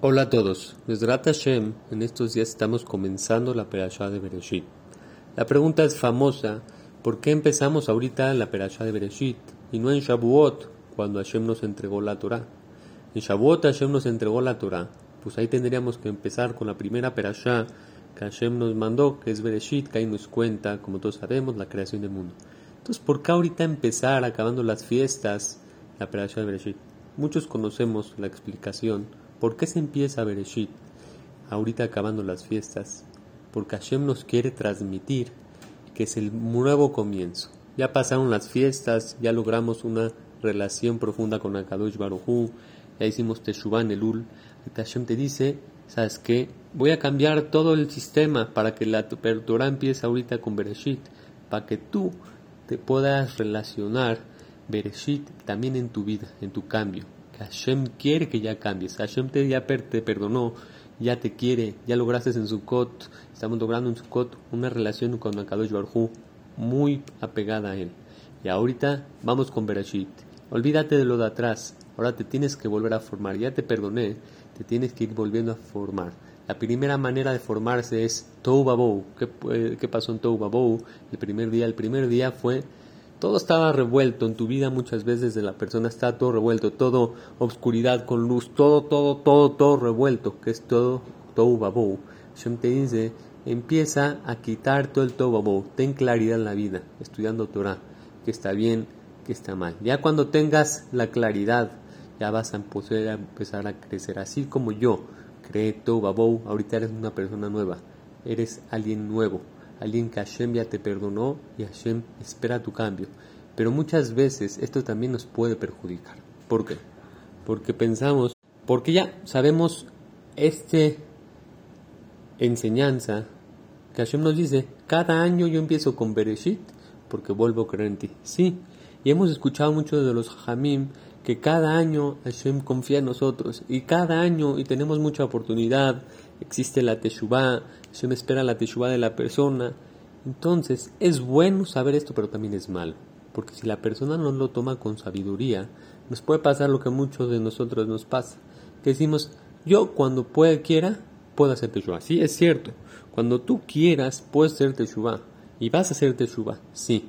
Hola a todos, desde Hashem, en estos días estamos comenzando la Perashá de Bereshit. La pregunta es famosa, ¿por qué empezamos ahorita la Perashá de Bereshit y no en Shavuot, cuando Hashem nos entregó la Torah? En Shavuot Hashem nos entregó la Torah, pues ahí tendríamos que empezar con la primera Perashá que Hashem nos mandó, que es Bereshit, que ahí nos cuenta, como todos sabemos, la creación del mundo. Entonces, ¿por qué ahorita empezar acabando las fiestas la Perashá de Bereshit? Muchos conocemos la explicación ¿Por qué se empieza Bereshit ahorita acabando las fiestas? Porque Hashem nos quiere transmitir que es el nuevo comienzo. Ya pasaron las fiestas, ya logramos una relación profunda con Akadosh Barujú, ya hicimos Teshuvah en Elul. Hashem te dice, ¿sabes qué? Voy a cambiar todo el sistema para que la apertura empiece ahorita con Bereshit, para que tú te puedas relacionar Bereshit también en tu vida, en tu cambio. Hashem quiere que ya cambies. Hashem te, ya te perdonó, ya te quiere, ya lograste en Sukkot, estamos logrando en Sukkot una relación con Akadosh Barhu muy apegada a él. Y ahorita vamos con Bereshit. Olvídate de lo de atrás. Ahora te tienes que volver a formar. Ya te perdoné, te tienes que ir volviendo a formar. La primera manera de formarse es Tou. ¿Qué, ¿Qué pasó en Tou? El primer día, el primer día fue todo estaba revuelto en tu vida muchas veces de la persona está todo revuelto, todo obscuridad con luz, todo, todo, todo, todo revuelto, que es todo, todo babou. Shem te dice, empieza a quitar todo el todo babou, ten claridad en la vida, estudiando Torah, que está bien, que está mal. Ya cuando tengas la claridad, ya vas a poder empezar a crecer, así como yo creé todo babou, ahorita eres una persona nueva, eres alguien nuevo alguien que Hashem ya te perdonó y Hashem espera tu cambio. Pero muchas veces esto también nos puede perjudicar. ¿Por qué? Porque pensamos, porque ya sabemos este enseñanza que Hashem nos dice, cada año yo empiezo con Bereshit porque vuelvo a creer en ti. Sí, y hemos escuchado mucho de los Hamim que cada año Hashem confía en nosotros y cada año y tenemos mucha oportunidad existe la Teshuvah, me espera la Teshuvah de la persona. Entonces, es bueno saber esto, pero también es malo. Porque si la persona no lo toma con sabiduría, nos puede pasar lo que a muchos de nosotros nos pasa. Que decimos, yo cuando pueda, quiera, puedo hacer Teshuvah. Sí, es cierto. Cuando tú quieras, puedes hacer Teshuvah. Y vas a hacer Teshuvah, sí.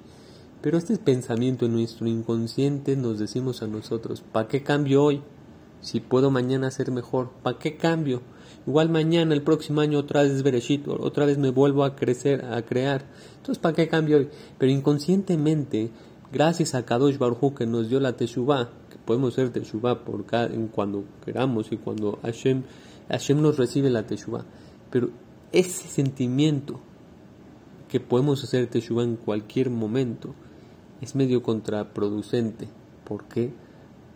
Pero este pensamiento en nuestro inconsciente nos decimos a nosotros, ¿para qué cambio hoy? Si puedo mañana ser mejor, ¿para qué cambio? Igual mañana, el próximo año, otra vez es Bereshit, otra vez me vuelvo a crecer, a crear. Entonces, ¿para qué cambio hoy? Pero inconscientemente, gracias a Kadosh Baruj que nos dio la Teshuvah, que podemos ser Teshuvah por cada, cuando queramos y cuando Hashem, Hashem nos recibe la Teshuvah. Pero ese sentimiento que podemos hacer Teshuvah en cualquier momento es medio contraproducente. ¿Por qué?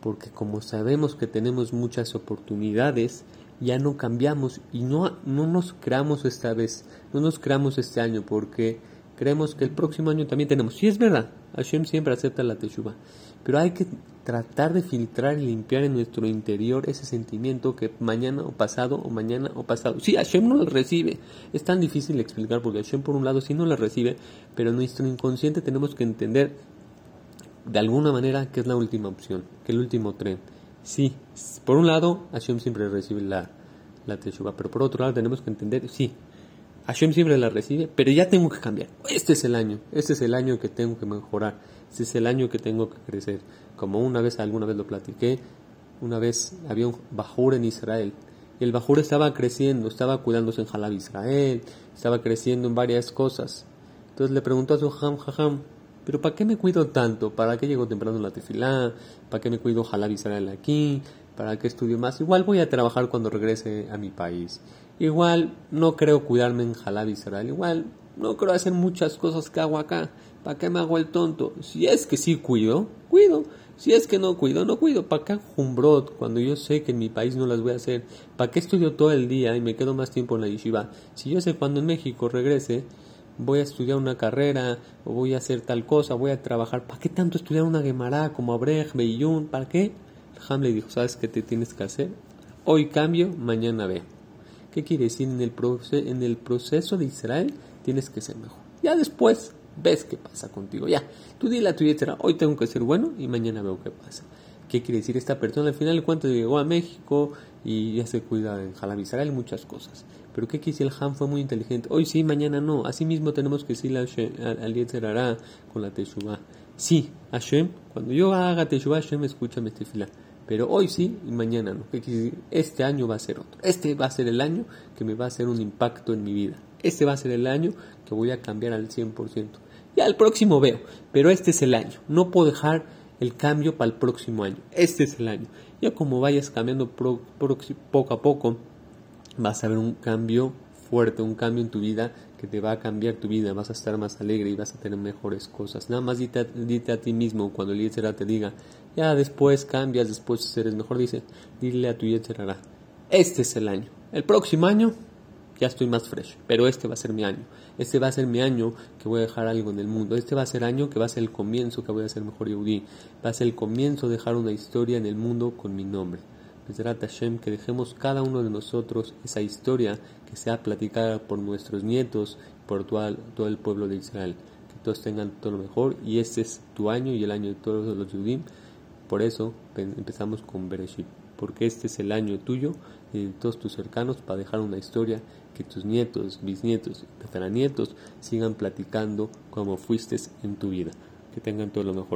Porque como sabemos que tenemos muchas oportunidades, ya no cambiamos y no, no nos creamos esta vez, no nos creamos este año porque creemos que el próximo año también tenemos. Sí es verdad, Hashem siempre acepta la teshuva, pero hay que tratar de filtrar y limpiar en nuestro interior ese sentimiento que mañana o pasado o mañana o pasado. Sí, Hashem no lo recibe. Es tan difícil explicar porque Hashem por un lado sí no lo recibe, pero en nuestro inconsciente tenemos que entender de alguna manera que es la última opción, que el último tren. Sí, por un lado, Hashem siempre recibe la, la teshuva, pero por otro lado tenemos que entender, sí, Hashem siempre la recibe, pero ya tengo que cambiar. Este es el año, este es el año que tengo que mejorar, este es el año que tengo que crecer. Como una vez, alguna vez lo platiqué, una vez había un Bajur en Israel, y el Bajur estaba creciendo, estaba cuidándose en Jalab Israel, estaba creciendo en varias cosas. Entonces le preguntó a su Jajam, Jajam, pero ¿para qué me cuido tanto? ¿Para qué llego temprano a la tefilá? ¿Para qué me cuido ojalá aquí? ¿Para qué estudio más? Igual voy a trabajar cuando regrese a mi país. Igual no creo cuidarme en Jalab Israel. Igual no creo hacer muchas cosas que hago acá. ¿Para qué me hago el tonto? Si es que sí cuido, cuido. Si es que no cuido, no cuido. ¿Para qué jumbrot cuando yo sé que en mi país no las voy a hacer? ¿Para qué estudio todo el día y me quedo más tiempo en la yeshiva? Si yo sé cuando en México regrese, voy a estudiar una carrera o voy a hacer tal cosa, voy a trabajar. ¿Para qué tanto estudiar una Gemara como Abrej, Beiyun? ¿Para qué? Ham le dijo, ¿sabes qué te tienes que hacer? Hoy cambio, mañana veo. ¿Qué quiere decir? En el, en el proceso de Israel tienes que ser mejor. Ya después ves qué pasa contigo. Ya, tú dile a tu etcétera, hoy tengo que ser bueno y mañana veo qué pasa. ¿Qué quiere decir esta persona? Al final de cuentas llegó a México, y ya se cuida en Halam Israel muchas cosas. Pero ¿qué quiere el Ham fue muy inteligente? Hoy sí, mañana no. Así mismo tenemos que decirle al Yetzer Hará con la Teshuvah. Sí, Hashem, cuando yo haga Teshuvah, Hashem escucha mi tefila. Pero hoy sí y mañana no. Este año va a ser otro. Este va a ser el año que me va a hacer un impacto en mi vida. Este va a ser el año que voy a cambiar al 100%. Ya el próximo veo, pero este es el año. No puedo dejar el cambio para el próximo año. Este es el año. Ya como vayas cambiando poco a poco, vas a ver un cambio fuerte, un cambio en tu vida que te va a cambiar tu vida, vas a estar más alegre y vas a tener mejores cosas. Nada más dite, a ti mismo cuando el Yetzerara te diga, ya después cambias, después eres mejor, dice, dile a tu Yetzerara, este es el año. El próximo año ya estoy más fresh, pero este va a ser mi año. Este va a ser mi año que voy a dejar algo en el mundo. Este va a ser año que va a ser el comienzo que voy a ser mejor Yehudi. Va a ser el comienzo de dejar una historia en el mundo con mi nombre. Hashem, que dejemos cada uno de nosotros esa historia que sea platicada por nuestros nietos, por todo, todo el pueblo de Israel. Que todos tengan todo lo mejor y este es tu año y el año de todos los judíos. Por eso empezamos con Bereshit, porque este es el año tuyo y de todos tus cercanos para dejar una historia que tus nietos, bisnietos tataranietos sigan platicando como fuiste en tu vida. Que tengan todo lo mejor.